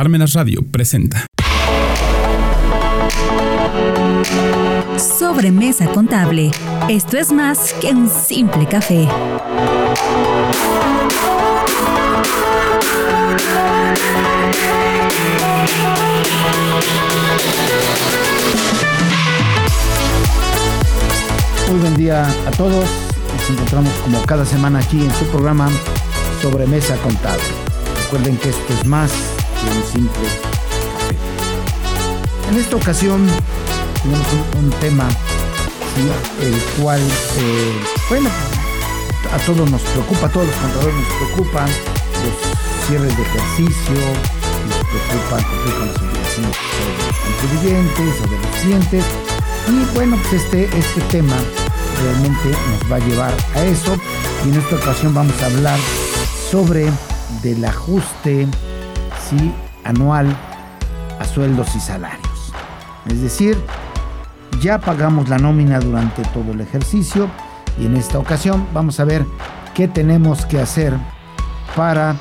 Parmenas Radio presenta. Sobremesa contable. Esto es más que un simple café. Muy buen día a todos. Nos encontramos como cada semana aquí en su programa Sobremesa Contable. Recuerden que esto es más simple. En esta ocasión tenemos un, tema, el cual, eh, bueno, a todos nos preocupa, a todos los contadores nos preocupan los cierres de ejercicio, nos preocupa cumplir con las obligaciones de los contribuyentes o de los clientes. Y bueno, pues este, este tema realmente nos va a llevar a eso. Y en esta ocasión vamos a hablar sobre del ajuste anual a sueldos y salarios. Es decir, ya pagamos la nómina durante todo el ejercicio y en esta ocasión vamos a ver qué tenemos que hacer para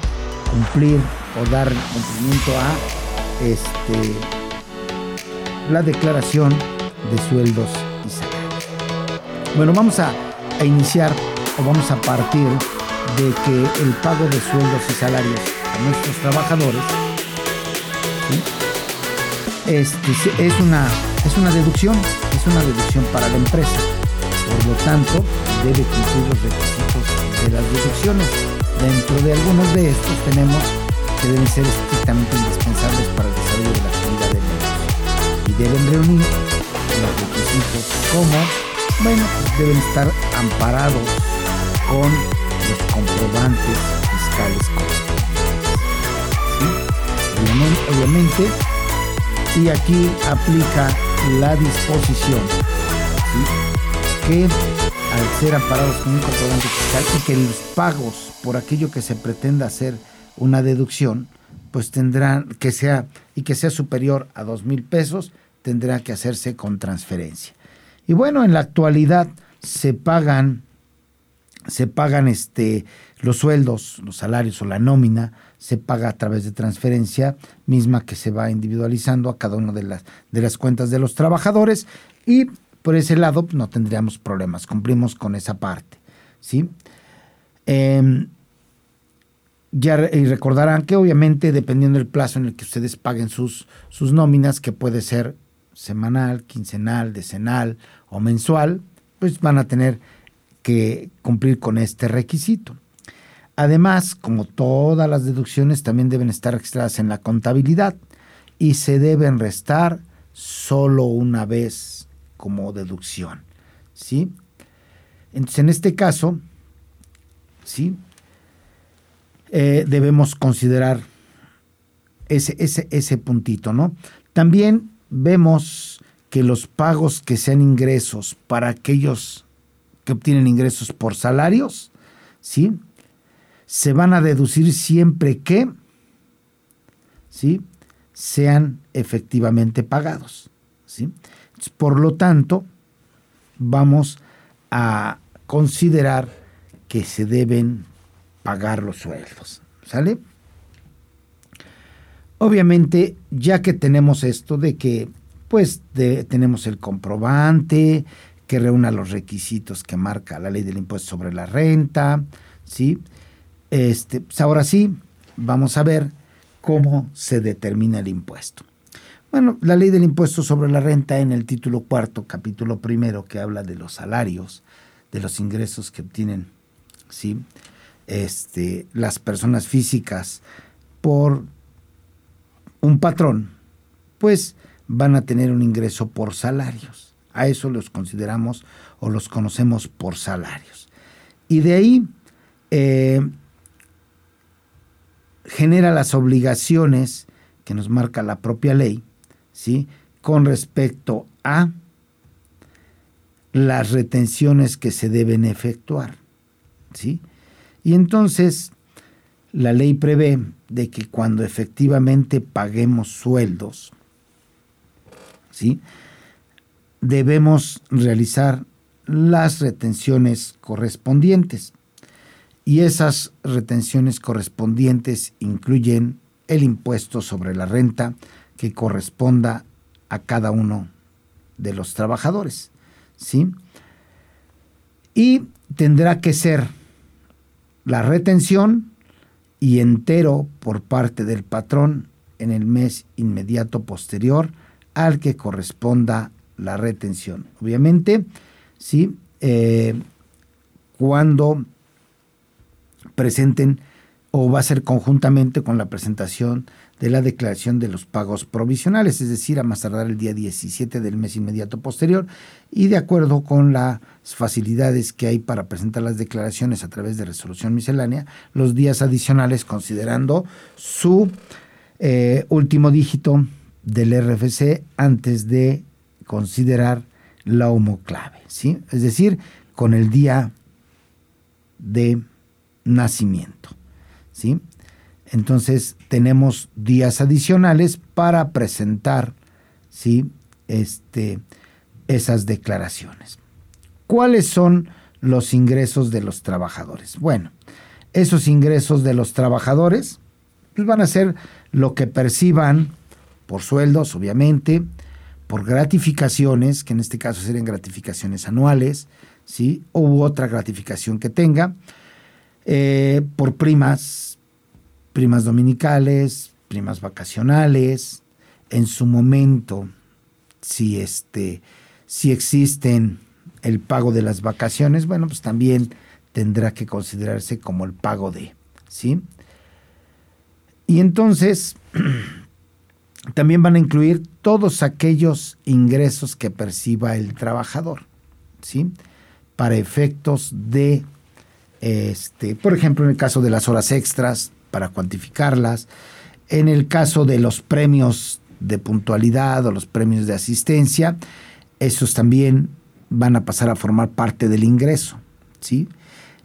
cumplir o dar cumplimiento a este, la declaración de sueldos y salarios. Bueno, vamos a, iniciar o vamos a partir de que el pago de sueldos y salarios nuestros trabajadores este, es, una, es una deducción, es una deducción para la empresa. Por lo tanto, debe cumplir los requisitos de las deducciones. Dentro de algunos de estos tenemos que deben ser estrictamente indispensables para el desarrollo de la actividad del negocio y deben reunir los requisitos como, bueno, deben estar amparados con los comprobantes fiscales. Obviamente, y aquí aplica la disposición que al ser amparados con un comprobante fiscal y que los pagos por aquello que se pretenda hacer una deducción, pues tendrán que sea y que sea superior a dos mil pesos, tendrá que hacerse con transferencia. Y bueno, en la actualidad se pagan se pagan este, los sueldos, los salarios o la nómina, se paga a través de transferencia misma que se va individualizando a cada una de las, de las cuentas de los trabajadores y por ese lado no tendríamos problemas, cumplimos con esa parte. ¿sí? Eh, ya y recordarán que obviamente dependiendo del plazo en el que ustedes paguen sus, sus nóminas, que puede ser semanal, quincenal, decenal o mensual, pues van a tener que cumplir con este requisito. Además, como todas las deducciones también deben estar registradas en la contabilidad y se deben restar solo una vez como deducción. ¿sí? Entonces, en este caso, ¿sí? Eh, debemos considerar ese, ese, ese puntito, ¿no? También vemos que los pagos que sean ingresos para aquellos que obtienen ingresos por salarios, ¿sí? Se van a deducir siempre que, ¿sí? Sean efectivamente pagados, ¿sí? Por lo tanto, vamos a considerar que se deben pagar los sueldos, ¿sale? Obviamente, ya que tenemos esto de que, pues, tenemos el comprobante, que reúna los requisitos que marca la ley del impuesto sobre la renta, ¿sí? Este, pues ahora sí, vamos a ver cómo se determina el impuesto. Bueno, la ley del impuesto sobre la renta en el título cuarto, capítulo primero, que habla de los salarios, de los ingresos que obtienen, ¿sí? Este, las personas físicas por un patrón, pues van a tener un ingreso por salarios. A eso los consideramos o los conocemos por salarios. Y de ahí eh, genera las obligaciones que nos marca la propia ley, ¿sí? Con respecto a las retenciones que se deben efectuar, ¿sí? Y entonces la ley prevé de que cuando efectivamente paguemos sueldos, ¿sí? debemos realizar las retenciones correspondientes. Y esas retenciones correspondientes incluyen el impuesto sobre la renta que corresponda a cada uno de los trabajadores. ¿sí? Y tendrá que ser la retención y entero por parte del patrón en el mes inmediato posterior al que corresponda la retención. Obviamente, ¿sí? Eh, cuando presenten o va a ser conjuntamente con la presentación de la declaración de los pagos provisionales, es decir, a más tardar el día 17 del mes inmediato posterior, y de acuerdo con las facilidades que hay para presentar las declaraciones a través de resolución miscelánea, los días adicionales considerando su eh, último dígito del RFC antes de considerar la homoclave, ¿sí? es decir, con el día de nacimiento. ¿sí? Entonces tenemos días adicionales para presentar ¿sí? este, esas declaraciones. ¿Cuáles son los ingresos de los trabajadores? Bueno, esos ingresos de los trabajadores pues, van a ser lo que perciban por sueldos, obviamente, por gratificaciones, que en este caso serían gratificaciones anuales, ¿sí? u otra gratificación que tenga, eh, por primas primas dominicales, primas vacacionales, en su momento, si este, si existen el pago de las vacaciones, bueno, pues también tendrá que considerarse como el pago de, ¿sí? Y entonces también van a incluir todos aquellos ingresos que perciba el trabajador, ¿sí? Para efectos de, este, por ejemplo, en el caso de las horas extras, para cuantificarlas. En el caso de los premios de puntualidad o los premios de asistencia, esos también van a pasar a formar parte del ingreso, ¿sí?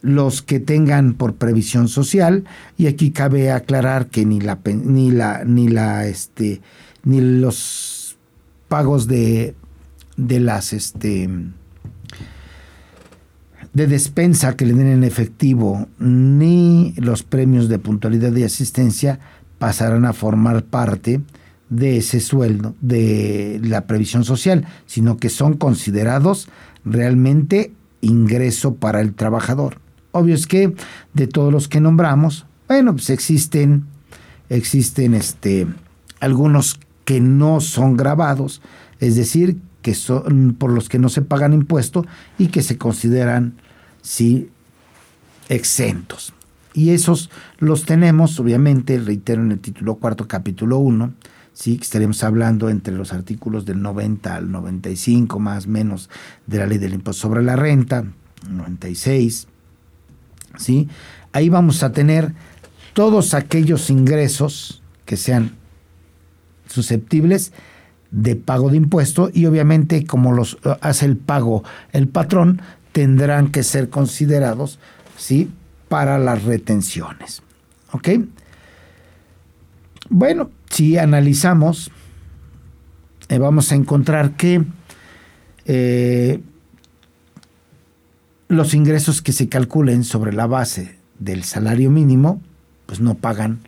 Los que tengan por previsión social, y aquí cabe aclarar que ni la ni la ni la este ni los pagos de de las este de despensa que le den en efectivo ni los premios de puntualidad y asistencia pasarán a formar parte de ese sueldo, de la previsión social, sino que son considerados realmente ingreso para el trabajador. Obvio es que de todos los que nombramos, bueno, pues existen, existen este, algunos que no son grabados, es decir, que son por los que no se pagan impuesto y que se consideran sí exentos. Y esos los tenemos, obviamente, reitero en el título cuarto, capítulo 1, ¿sí? que estaremos hablando entre los artículos del 90 al 95, más o menos, de la ley del impuesto sobre la renta, 96. ¿sí? Ahí vamos a tener todos aquellos ingresos que sean susceptibles de pago de impuesto y obviamente como los hace el pago el patrón, tendrán que ser considerados ¿sí? para las retenciones. ¿Ok? Bueno, si analizamos, eh, vamos a encontrar que eh, los ingresos que se calculen sobre la base del salario mínimo, pues no pagan,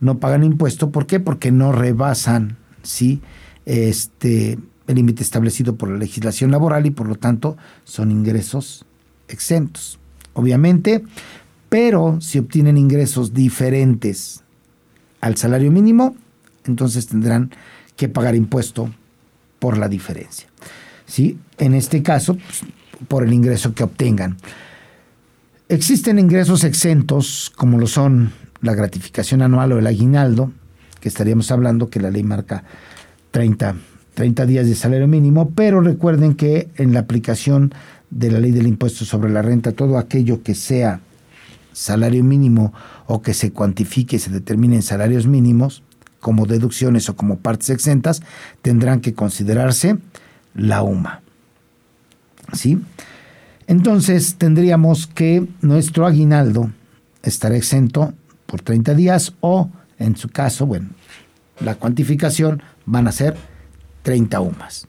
no pagan impuesto. ¿Por qué? Porque no rebasan, ¿sí? Este, el límite establecido por la legislación laboral y por lo tanto son ingresos exentos. Obviamente, pero si obtienen ingresos diferentes al salario mínimo, entonces tendrán que pagar impuesto por la diferencia. ¿Sí? En este caso, pues, por el ingreso que obtengan. Existen ingresos exentos, como lo son la gratificación anual o el aguinaldo, que estaríamos hablando que la ley marca 30 30 días de salario mínimo, pero recuerden que en la aplicación de la ley del impuesto sobre la renta, todo aquello que sea salario mínimo o que se cuantifique y se determine en salarios mínimos, como deducciones o como partes exentas, tendrán que considerarse la UMA. ¿Sí? Entonces tendríamos que nuestro aguinaldo estará exento por 30 días o, en su caso, bueno, la cuantificación van a ser 30 UMAS.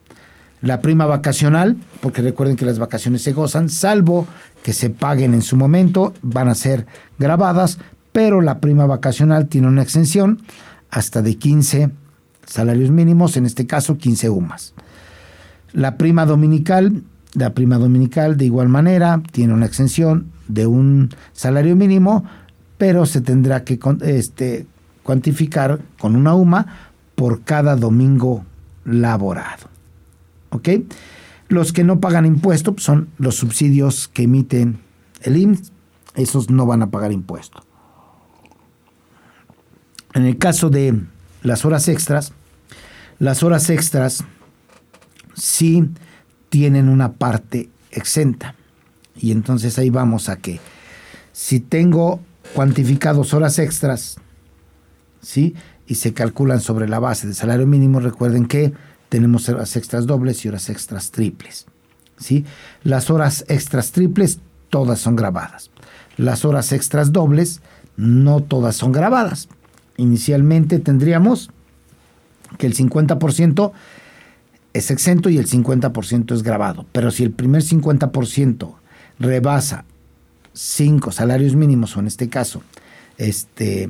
La prima vacacional, porque recuerden que las vacaciones se gozan, salvo que se paguen en su momento, van a ser grabadas, pero la prima vacacional tiene una exención hasta de 15 salarios mínimos, en este caso 15 UMAS. La prima dominical, la prima dominical de igual manera tiene una exención de un salario mínimo, pero se tendrá que este, cuantificar con una UMA por cada domingo laborado. ¿Ok? Los que no pagan impuesto pues, son los subsidios que emiten el IMSS, esos no van a pagar impuesto. En el caso de las horas extras, las horas extras sí tienen una parte exenta. Y entonces ahí vamos a que si tengo cuantificados horas extras, ¿sí? Y se calculan sobre la base de salario mínimo, recuerden que tenemos horas extras dobles y horas extras triples, ¿sí? Las horas extras triples todas son grabadas. Las horas extras dobles no todas son grabadas. Inicialmente tendríamos que el 50% es exento y el 50% es grabado. Pero si el primer 50% rebasa 5 salarios mínimos, o en este caso, este,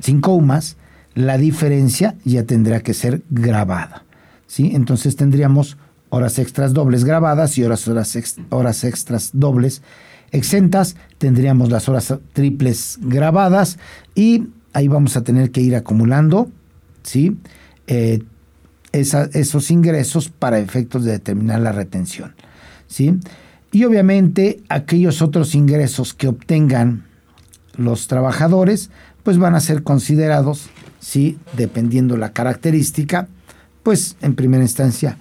5 UMAS, la diferencia ya tendrá que ser grabada. ¿sí? Entonces tendríamos horas extras dobles grabadas y horas, horas, horas extras dobles exentas. Tendríamos las horas triples grabadas y ahí vamos a tener que ir acumulando ¿sí? Eh, esos ingresos para efectos de determinar la retención. ¿sí? Y obviamente aquellos otros ingresos que obtengan los trabajadores, pues van a ser considerados, ¿sí? dependiendo la característica, pues en primera instancia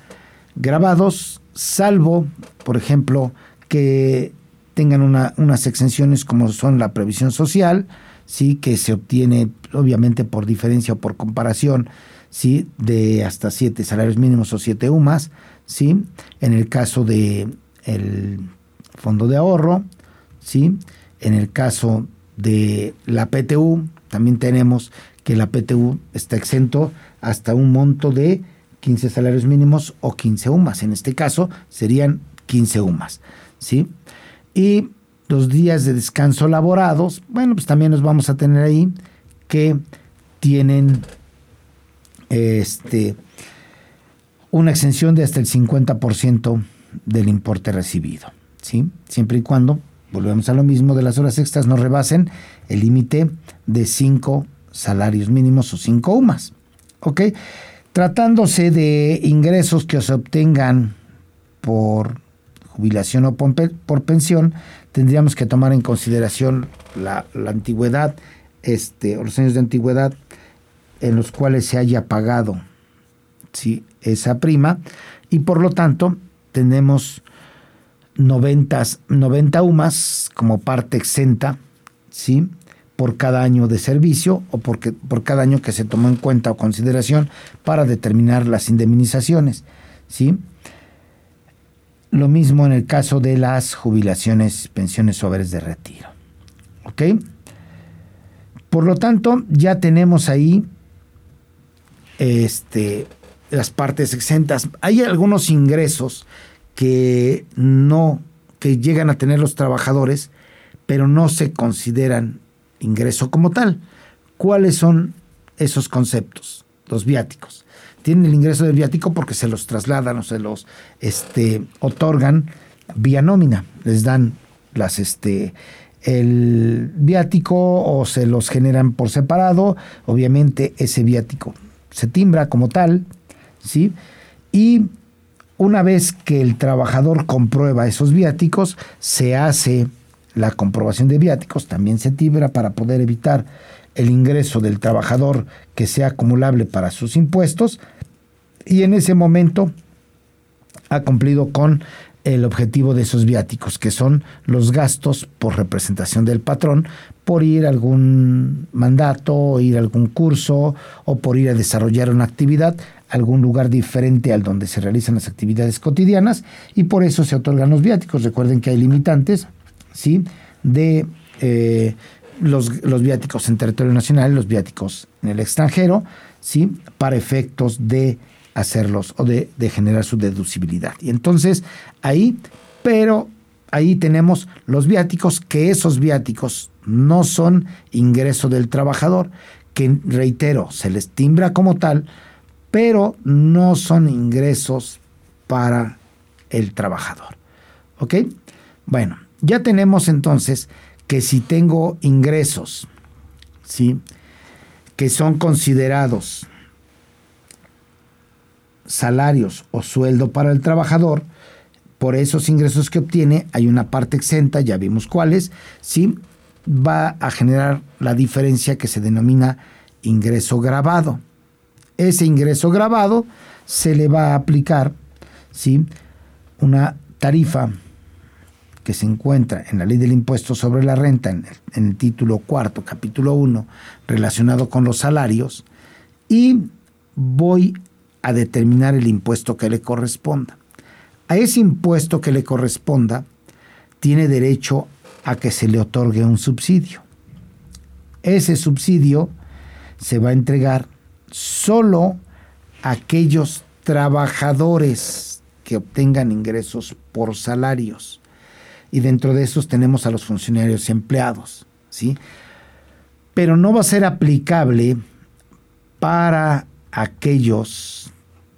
grabados, salvo, por ejemplo, que tengan unas exenciones como son la previsión social, sí que se obtiene obviamente por diferencia o por comparación sí de hasta siete salarios mínimos o siete UMAS sí en el caso de el fondo de ahorro sí en el caso de la PTU también tenemos que la PTU está exento hasta un monto de 15 salarios mínimos o 15 UMAS. En este caso serían 15 UMAS sí y los días de descanso laborados, bueno, pues también nos vamos a tener ahí que tienen este, una exención de hasta el 50% del importe recibido, ¿sí? Siempre y cuando, volvemos a lo mismo, de las horas extras no rebasen el límite de 5 salarios mínimos o 5 UMAS, ¿ok? Tratándose de ingresos que se obtengan por jubilación o por pensión, tendríamos que tomar en consideración la, antigüedad, este, los años de antigüedad en los cuales se haya pagado ¿sí? esa prima, y por lo tanto tenemos 90, 90 UMAS como parte exenta, ¿sí? por cada año de servicio o porque, por cada año que se tomó en cuenta o consideración para determinar las indemnizaciones. ¿sí? Lo mismo en el caso de las jubilaciones, pensiones o de retiro. ¿Ok? Por lo tanto, ya tenemos ahí este, las partes exentas. Hay algunos ingresos que no, que llegan a tener los trabajadores, pero no se consideran ingreso como tal. ¿Cuáles son esos conceptos? Los viáticos tienen el ingreso del viático porque se los trasladan o se los este, otorgan vía nómina. Les dan las este el viático o se los generan por separado. Obviamente ese viático se timbra como tal, ¿sí? Y una vez que el trabajador comprueba esos viáticos, se hace la comprobación de viáticos, también se timbra para poder evitar el ingreso del trabajador que sea acumulable para sus impuestos y en ese momento ha cumplido con el objetivo de esos viáticos, que son los gastos por representación del patrón, por ir a algún mandato, ir a algún curso o por ir a desarrollar una actividad, algún lugar diferente al donde se realizan las actividades cotidianas y por eso se otorgan los viáticos. Recuerden que hay limitantes, ¿sí? De eh, los, los viáticos en territorio nacional, los viáticos en el extranjero, ¿sí? Para efectos de hacerlos o de, de generar su deducibilidad. Y entonces ahí, pero ahí tenemos los viáticos, que esos viáticos no son ingreso del trabajador, que reitero, se les timbra como tal, pero no son ingresos para el trabajador. ¿Ok? Bueno, ya tenemos entonces que si tengo ingresos, ¿sí? Que son considerados salarios o sueldo para el trabajador, por esos ingresos que obtiene hay una parte exenta, ya vimos cuáles, ¿sí? va a generar la diferencia que se denomina ingreso grabado. Ese ingreso grabado se le va a aplicar ¿sí? una tarifa que se encuentra en la ley del impuesto sobre la renta, en el, título cuarto, capítulo 1, relacionado con los salarios, y voy a determinar el impuesto que le corresponda. A ese impuesto que le corresponda, tiene derecho a que se le otorgue un subsidio. Ese subsidio se va a entregar solo aquellos trabajadores que obtengan ingresos por salarios. Y dentro de esos tenemos a los funcionarios y empleados, ¿sí? Pero no va a ser aplicable para aquellos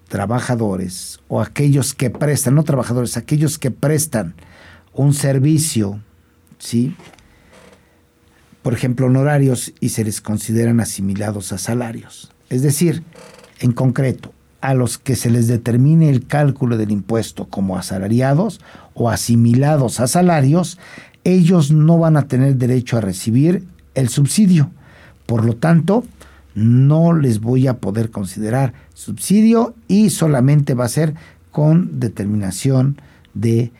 trabajadores o aquellos que prestan, no trabajadores, aquellos que prestan un servicio ¿sí? Por ejemplo, honorarios y se les consideran asimilados a salarios. Es decir, en concreto, a los que se les determine el cálculo del impuesto como asalariados o asimilados a salarios, ellos no van a tener derecho a recibir el subsidio. Por lo tanto, no les voy a poder considerar subsidio y solamente va a ser con determinación de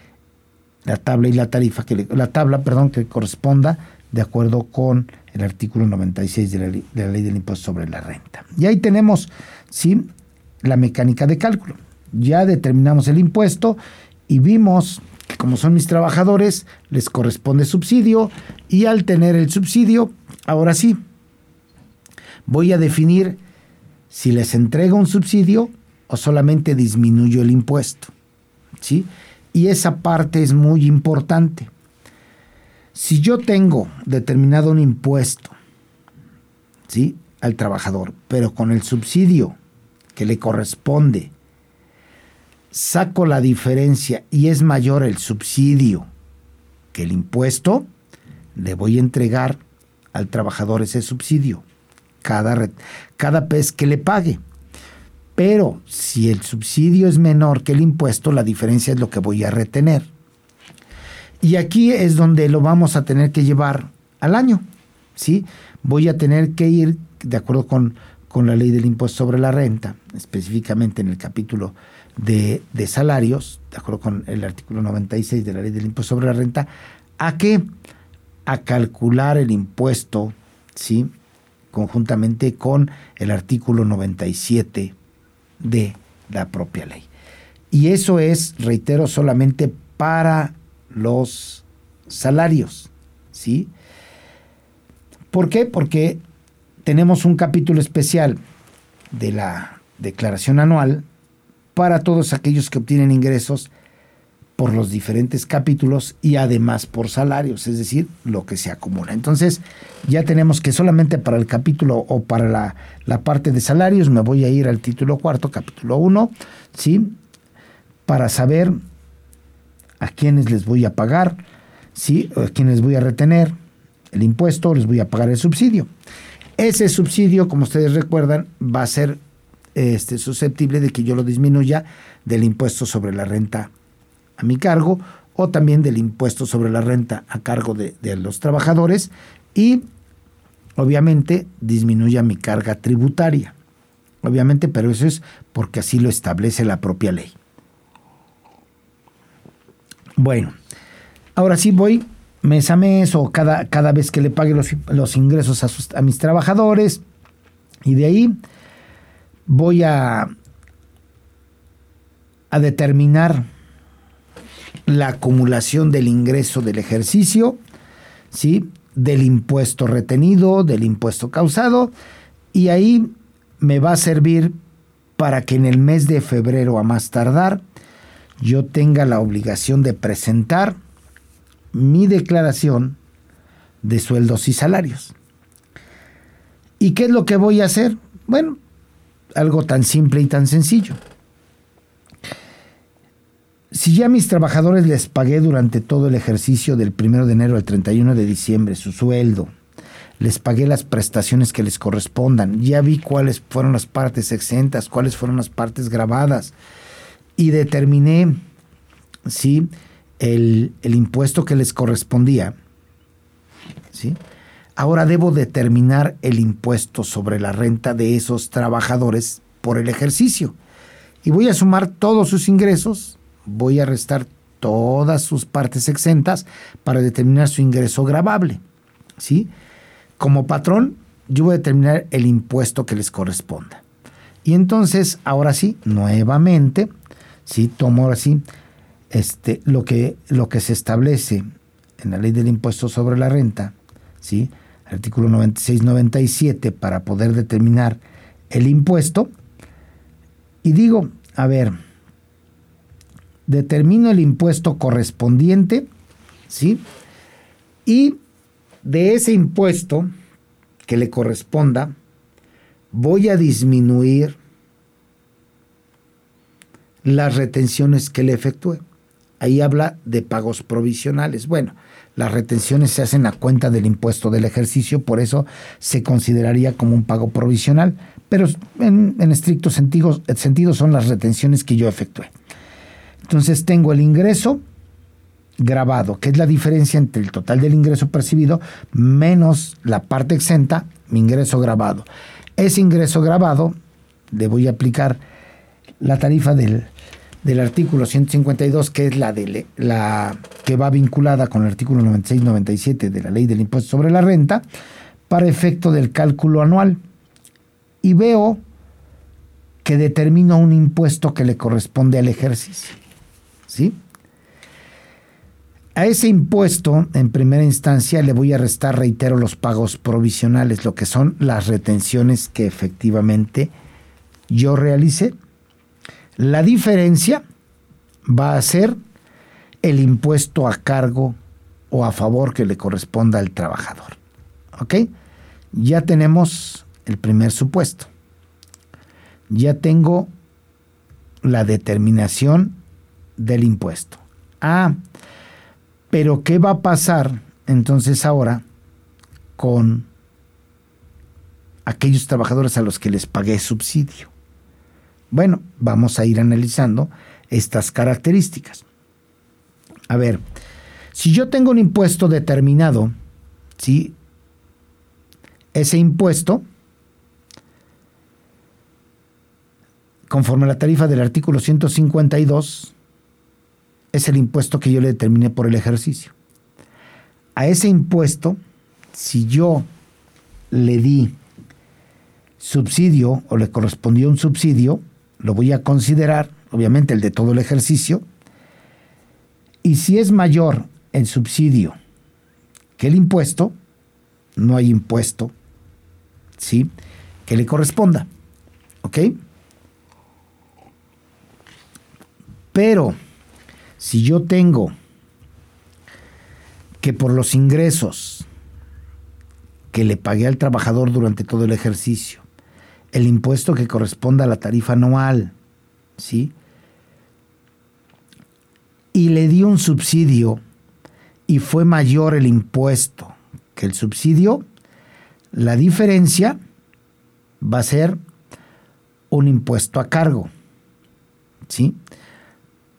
la tabla y la tarifa, que la tabla, perdón, que corresponda de acuerdo con el artículo 96 de la, de la ley del impuesto sobre la renta. Y ahí tenemos, sí, la mecánica de cálculo. Ya determinamos el impuesto y vimos que como son mis trabajadores, les corresponde subsidio y al tener el subsidio, ahora sí, voy a definir si les entrego un subsidio o solamente disminuyo el impuesto. ¿Sí? Y esa parte es muy importante. Si yo tengo determinado un impuesto, ¿sí? Al trabajador, pero con el subsidio que le corresponde, saco la diferencia y es mayor el subsidio que el impuesto, le voy a entregar al trabajador ese subsidio cada, cada vez que le pague. Pero si el subsidio es menor que el impuesto, la diferencia es lo que voy a retener. Y aquí es donde lo vamos a tener que llevar al año. ¿sí? Voy a tener que ir, de acuerdo con, con la ley del impuesto sobre la renta, específicamente en el capítulo de, de, salarios, de acuerdo con el artículo 96 de la ley del impuesto sobre la renta, a qué? A calcular el impuesto, ¿sí? Conjuntamente con el artículo 97 de la propia ley. Y eso es, reitero, solamente para los salarios, ¿sí? ¿Por qué? Porque tenemos un capítulo especial de la declaración anual para todos aquellos que obtienen ingresos por los diferentes capítulos y además por salarios, es decir, lo que se acumula. Entonces, ya tenemos que solamente para el capítulo o para la, parte de salarios me voy a ir al título cuarto, capítulo 1, ¿sí? Para saber a quiénes les voy a pagar, ¿sí? A quiénes voy a retener el impuesto, les voy a pagar el subsidio. Ese subsidio, como ustedes recuerdan, va a ser este, susceptible de que yo lo disminuya del impuesto sobre la renta a mi cargo o también del impuesto sobre la renta a cargo de, los trabajadores y obviamente disminuya mi carga tributaria. Obviamente, pero eso es porque así lo establece la propia ley. Bueno, ahora sí voy mes a mes o cada, cada vez que le pague los, ingresos a, a mis trabajadores y de ahí voy a, a determinar la acumulación del ingreso del ejercicio, ¿sí? del impuesto retenido, del impuesto causado, y ahí me va a servir para que en el mes de febrero a más tardar yo tenga la obligación de presentar mi declaración de sueldos y salarios. ¿Y qué es lo que voy a hacer? Bueno, algo tan simple y tan sencillo. Si ya a mis trabajadores les pagué durante todo el ejercicio del 1 de enero al 31 de diciembre su sueldo, les pagué las prestaciones que les correspondan, ya vi cuáles fueron las partes exentas, cuáles fueron las partes grabadas y determiné ¿sí? el, el impuesto que les correspondía. ¿sí? Ahora debo determinar el impuesto sobre la renta de esos trabajadores por el ejercicio. Y voy a sumar todos sus ingresos voy a restar todas sus partes exentas para determinar su ingreso grabable. ¿sí? Como patrón, yo voy a determinar el impuesto que les corresponda. Y entonces, ahora sí, nuevamente, tomo ahora sí este, lo, que, lo que se establece en la ley del impuesto sobre la renta, ¿sí? artículo 96-97, para poder determinar el impuesto, y digo, a ver, determino el impuesto correspondiente, ¿sí? Y de ese impuesto que le corresponda, voy a disminuir las retenciones que le efectúe. Ahí habla de pagos provisionales. Bueno, las retenciones se hacen a cuenta del impuesto del ejercicio, por eso se consideraría como un pago provisional, pero en, estricto sentido, sentido son las retenciones que yo efectué. Entonces tengo el ingreso grabado, que es la diferencia entre el total del ingreso percibido menos la parte exenta, mi ingreso grabado. Ese ingreso grabado le voy a aplicar la tarifa del, artículo 152, que es la, de, la que va vinculada con el artículo 96-97 de la ley del impuesto sobre la renta, para efecto del cálculo anual. Y veo que determino un impuesto que le corresponde al ejercicio. ¿sí? A ese impuesto, en primera instancia, le voy a restar, reitero, los pagos provisionales, lo que son las retenciones que efectivamente yo realicé. La diferencia va a ser el impuesto a cargo o a favor que le corresponda al trabajador. ¿Ok? Ya tenemos el primer supuesto. Ya tengo la determinación del impuesto. Ah, pero ¿qué va a pasar entonces ahora con aquellos trabajadores a los que les pagué subsidio? Bueno, vamos a ir analizando estas características. A ver, si yo tengo un impuesto determinado, ¿sí? Ese impuesto, conforme a la tarifa del artículo 152, es el impuesto que yo le determiné por el ejercicio. A ese impuesto, si yo le di subsidio o le correspondió un subsidio, lo voy a considerar, obviamente el de todo el ejercicio, y si es mayor el subsidio que el impuesto, no hay impuesto, ¿sí? Que le corresponda, ¿ok? Pero si yo tengo que por los ingresos que le pagué al trabajador durante todo el ejercicio, el impuesto que corresponda a la tarifa anual, ¿sí? Y le di un subsidio y fue mayor el impuesto que el subsidio, la diferencia va a ser un impuesto a cargo, ¿sí?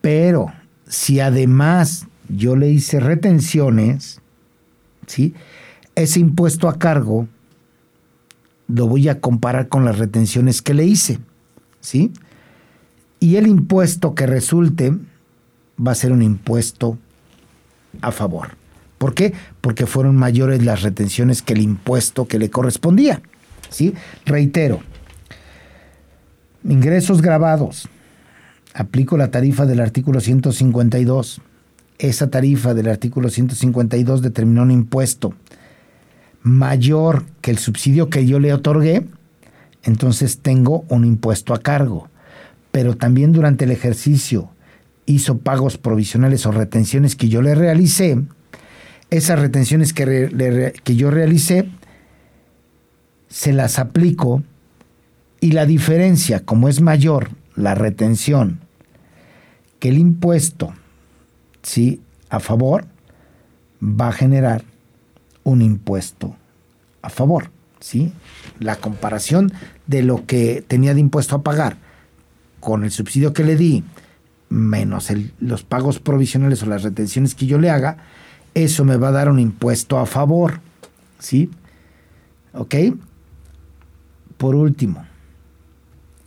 Pero si además yo le hice retenciones, ¿sí? ese impuesto a cargo lo voy a comparar con las retenciones que le hice. ¿sí? Y el impuesto que resulte va a ser un impuesto a favor. ¿Por qué? Porque fueron mayores las retenciones que el impuesto que le correspondía. ¿sí? Reitero, ingresos grabados, aplico la tarifa del artículo 152. Esa tarifa del artículo 152 determinó un impuesto mayor que el subsidio que yo le otorgué, entonces tengo un impuesto a cargo. Pero también durante el ejercicio hizo pagos provisionales o retenciones que yo le realicé. Esas retenciones que, yo realicé se las aplico y la diferencia, como es mayor la retención que el impuesto, ¿sí? A favor, va a generar un impuesto a favor, ¿sí? La comparación de lo que tenía de impuesto a pagar con el subsidio que le di, menos los pagos provisionales o las retenciones que yo le haga, eso me va a dar un impuesto a favor, ¿sí? ¿Ok? Por último,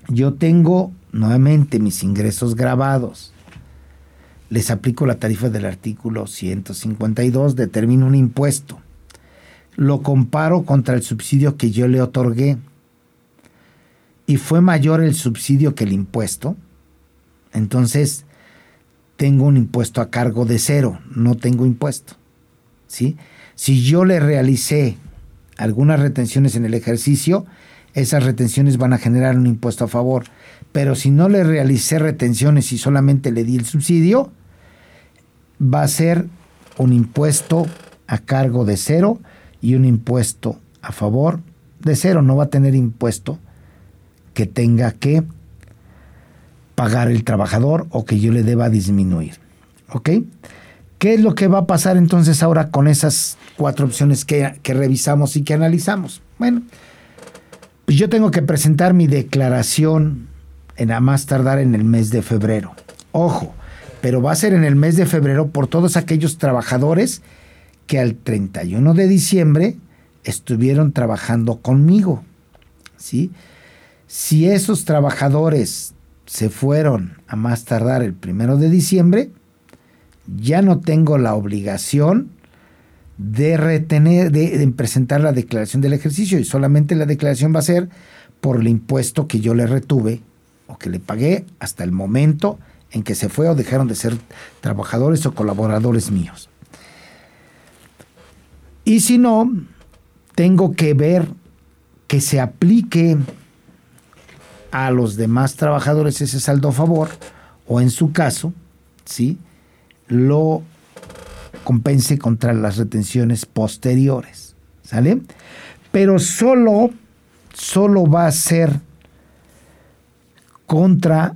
yo tengo nuevamente mis ingresos grabados. Les aplico la tarifa del artículo 152, determino un impuesto. Lo comparo contra el subsidio que yo le otorgué. Y fue mayor el subsidio que el impuesto. Entonces, tengo un impuesto a cargo de cero, no tengo impuesto. ¿sí? Si yo le realicé algunas retenciones en el ejercicio, esas retenciones van a generar un impuesto a favor. Pero si no le realicé retenciones y solamente le di el subsidio, va a ser un impuesto a cargo de cero y un impuesto a favor de cero. No va a tener impuesto que tenga que pagar el trabajador o que yo le deba disminuir. ¿Ok? ¿Qué es lo que va a pasar entonces ahora con esas cuatro opciones que, revisamos y que analizamos? Bueno, pues yo tengo que presentar mi declaración en a más tardar en el mes de febrero. Ojo, pero va a ser en el mes de febrero por todos aquellos trabajadores que al 31 de diciembre estuvieron trabajando conmigo. ¿sí? Si esos trabajadores se fueron a más tardar el primero de diciembre, ya no tengo la obligación de retener, de, presentar la declaración del ejercicio y solamente la declaración va a ser por el impuesto que yo le retuve o que le pagué hasta el momento en que se fue o dejaron de ser trabajadores o colaboradores míos. Y si no, tengo que ver que se aplique a los demás trabajadores ese saldo a favor o en su caso, ¿sí? lo compense contra las retenciones posteriores. ¿Sale? Pero solo, solo va a ser contra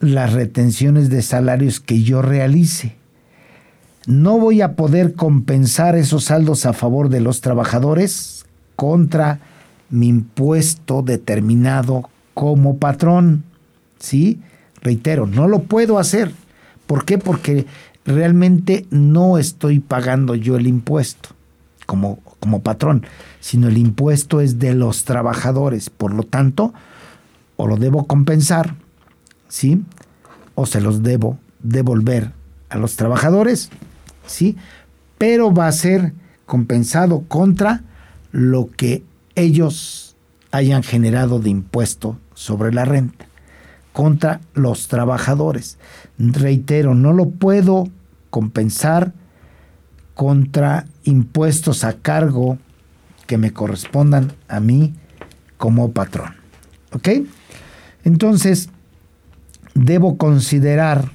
las retenciones de salarios que yo realice. No voy a poder compensar esos saldos a favor de los trabajadores contra mi impuesto determinado como patrón. ¿Sí? Reitero, no lo puedo hacer. ¿Por qué? Porque realmente no estoy pagando yo el impuesto como, como patrón, sino el impuesto es de los trabajadores. Por lo tanto, o lo debo compensar, ¿sí? O se los debo devolver a los trabajadores, ¿sí? Pero va a ser compensado contra lo que ellos hayan generado de impuesto sobre la renta, contra los trabajadores. Reitero, no lo puedo compensar contra impuestos a cargo que me correspondan a mí como patrón. ¿Ok? Entonces, debo considerar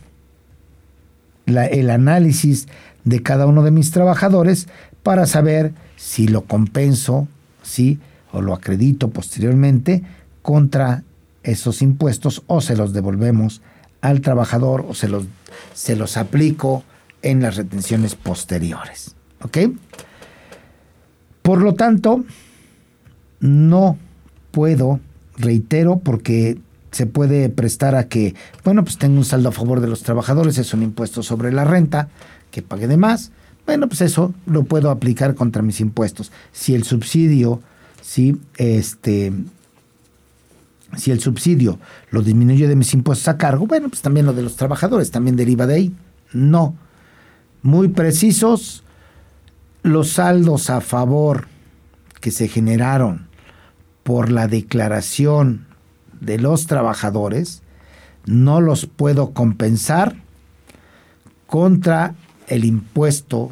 el análisis de cada uno de mis trabajadores para saber si lo compenso, sí, o lo acredito posteriormente contra esos impuestos o se los devolvemos al trabajador o se los, se los aplico en las retenciones posteriores. ¿Ok? Por lo tanto, no puedo, reitero, porque se puede prestar a que, bueno, pues tengo un saldo a favor de los trabajadores, es un impuesto sobre la renta, que pague de más. Bueno, pues eso lo puedo aplicar contra mis impuestos. Si el subsidio, si este, si el subsidio lo disminuye de mis impuestos a cargo, bueno, pues también lo de los trabajadores también deriva de ahí. No muy precisos los saldos a favor que se generaron por la declaración de los trabajadores, no los puedo compensar contra el impuesto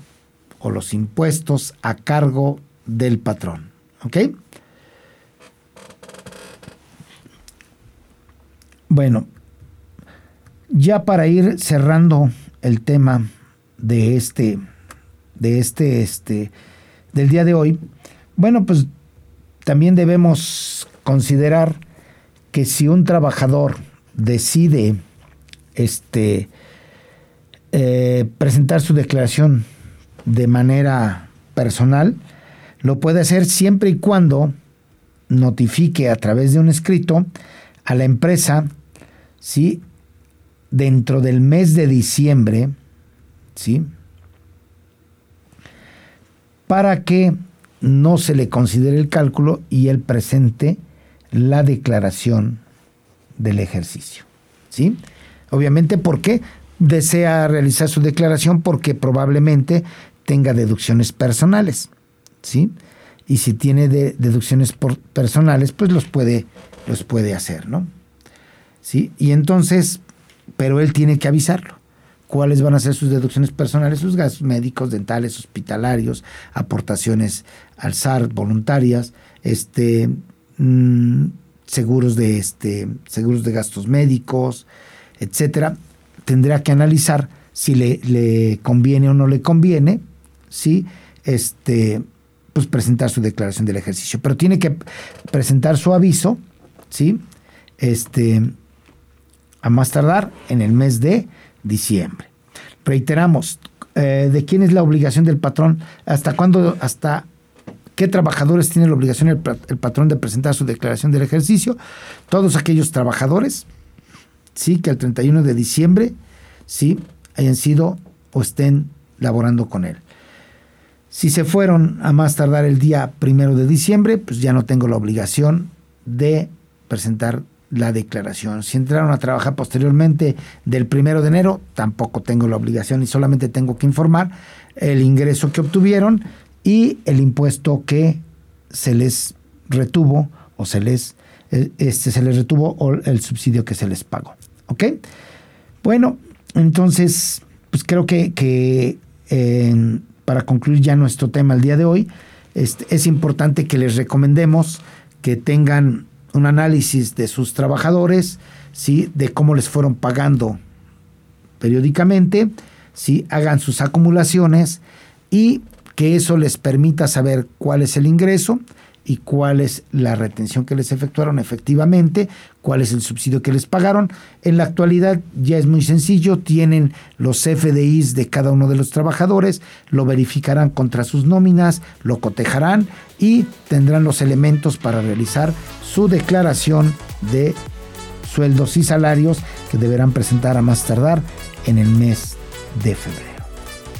o los impuestos a cargo del patrón. ¿Ok? Bueno, ya para ir cerrando el tema de este, de este, este, del día de hoy, bueno, pues también debemos considerar que si un trabajador decide este, eh, presentar su declaración de manera personal, lo puede hacer siempre y cuando notifique a través de un escrito a la empresa, ¿sí? dentro del mes de diciembre, ¿sí? para que no se le considere el cálculo y él presente la declaración del ejercicio. ¿sí? Obviamente, ¿por qué? Desea realizar su declaración porque probablemente tenga deducciones personales. ¿sí? Y si tiene deducciones personales, pues los puede, los puede hacer, ¿no? ¿Sí? Y entonces, pero él tiene que avisarlo. ¿Cuáles van a ser sus deducciones personales? Sus gastos médicos, dentales, hospitalarios, aportaciones al SAR voluntarias, este, mm, seguros de este, seguros de gastos médicos, etcétera. Tendrá que analizar si le, le conviene o no le conviene, ¿sí? Este, pues presentar su declaración del ejercicio. Pero tiene que presentar su aviso, ¿sí? Este, a más tardar en el mes de diciembre. Reiteramos, eh, ¿de quién es la obligación del patrón? ¿Hasta cuándo, hasta qué trabajadores tiene la obligación el, patrón de presentar su declaración del ejercicio? Todos aquellos trabajadores, sí, que el 31 de diciembre, sí, hayan sido o estén laborando con él. Si se fueron a más tardar el día primero de diciembre, pues ya no tengo la obligación de presentar la declaración. Si entraron a trabajar posteriormente del primero de enero, tampoco tengo la obligación y solamente tengo que informar el ingreso que obtuvieron y el impuesto que se les retuvo o se les eh, este se les retuvo o el subsidio que se les pagó. ¿Ok? Bueno, entonces, pues creo que, que para concluir ya nuestro tema el día de hoy, este, es importante que les recomendemos que tengan un análisis de sus trabajadores, ¿sí? de cómo les fueron pagando periódicamente, ¿sí? hagan sus acumulaciones y que eso les permita saber cuál es el ingreso, y cuál es la retención que les efectuaron efectivamente, cuál es el subsidio que les pagaron. En la actualidad ya es muy sencillo, tienen los FDIs de cada uno de los trabajadores, lo verificarán contra sus nóminas, lo cotejarán y tendrán los elementos para realizar su declaración de sueldos y salarios que deberán presentar a más tardar en el mes de febrero.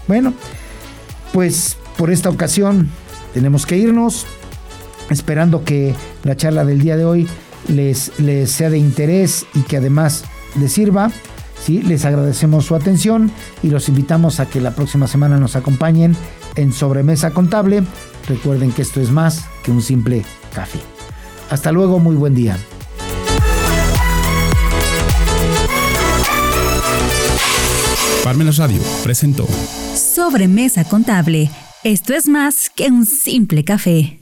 Bueno, pues por esta ocasión tenemos que irnos esperando que la charla del día de hoy les, les sea de interés y que además les sirva. ¿sí? Les agradecemos su atención y los invitamos a que la próxima semana nos acompañen en Sobremesa Contable. Recuerden que esto es más que un simple café. Hasta luego, muy buen día. Parmenas Radio presentó Sobremesa Contable. Esto es más que un simple café.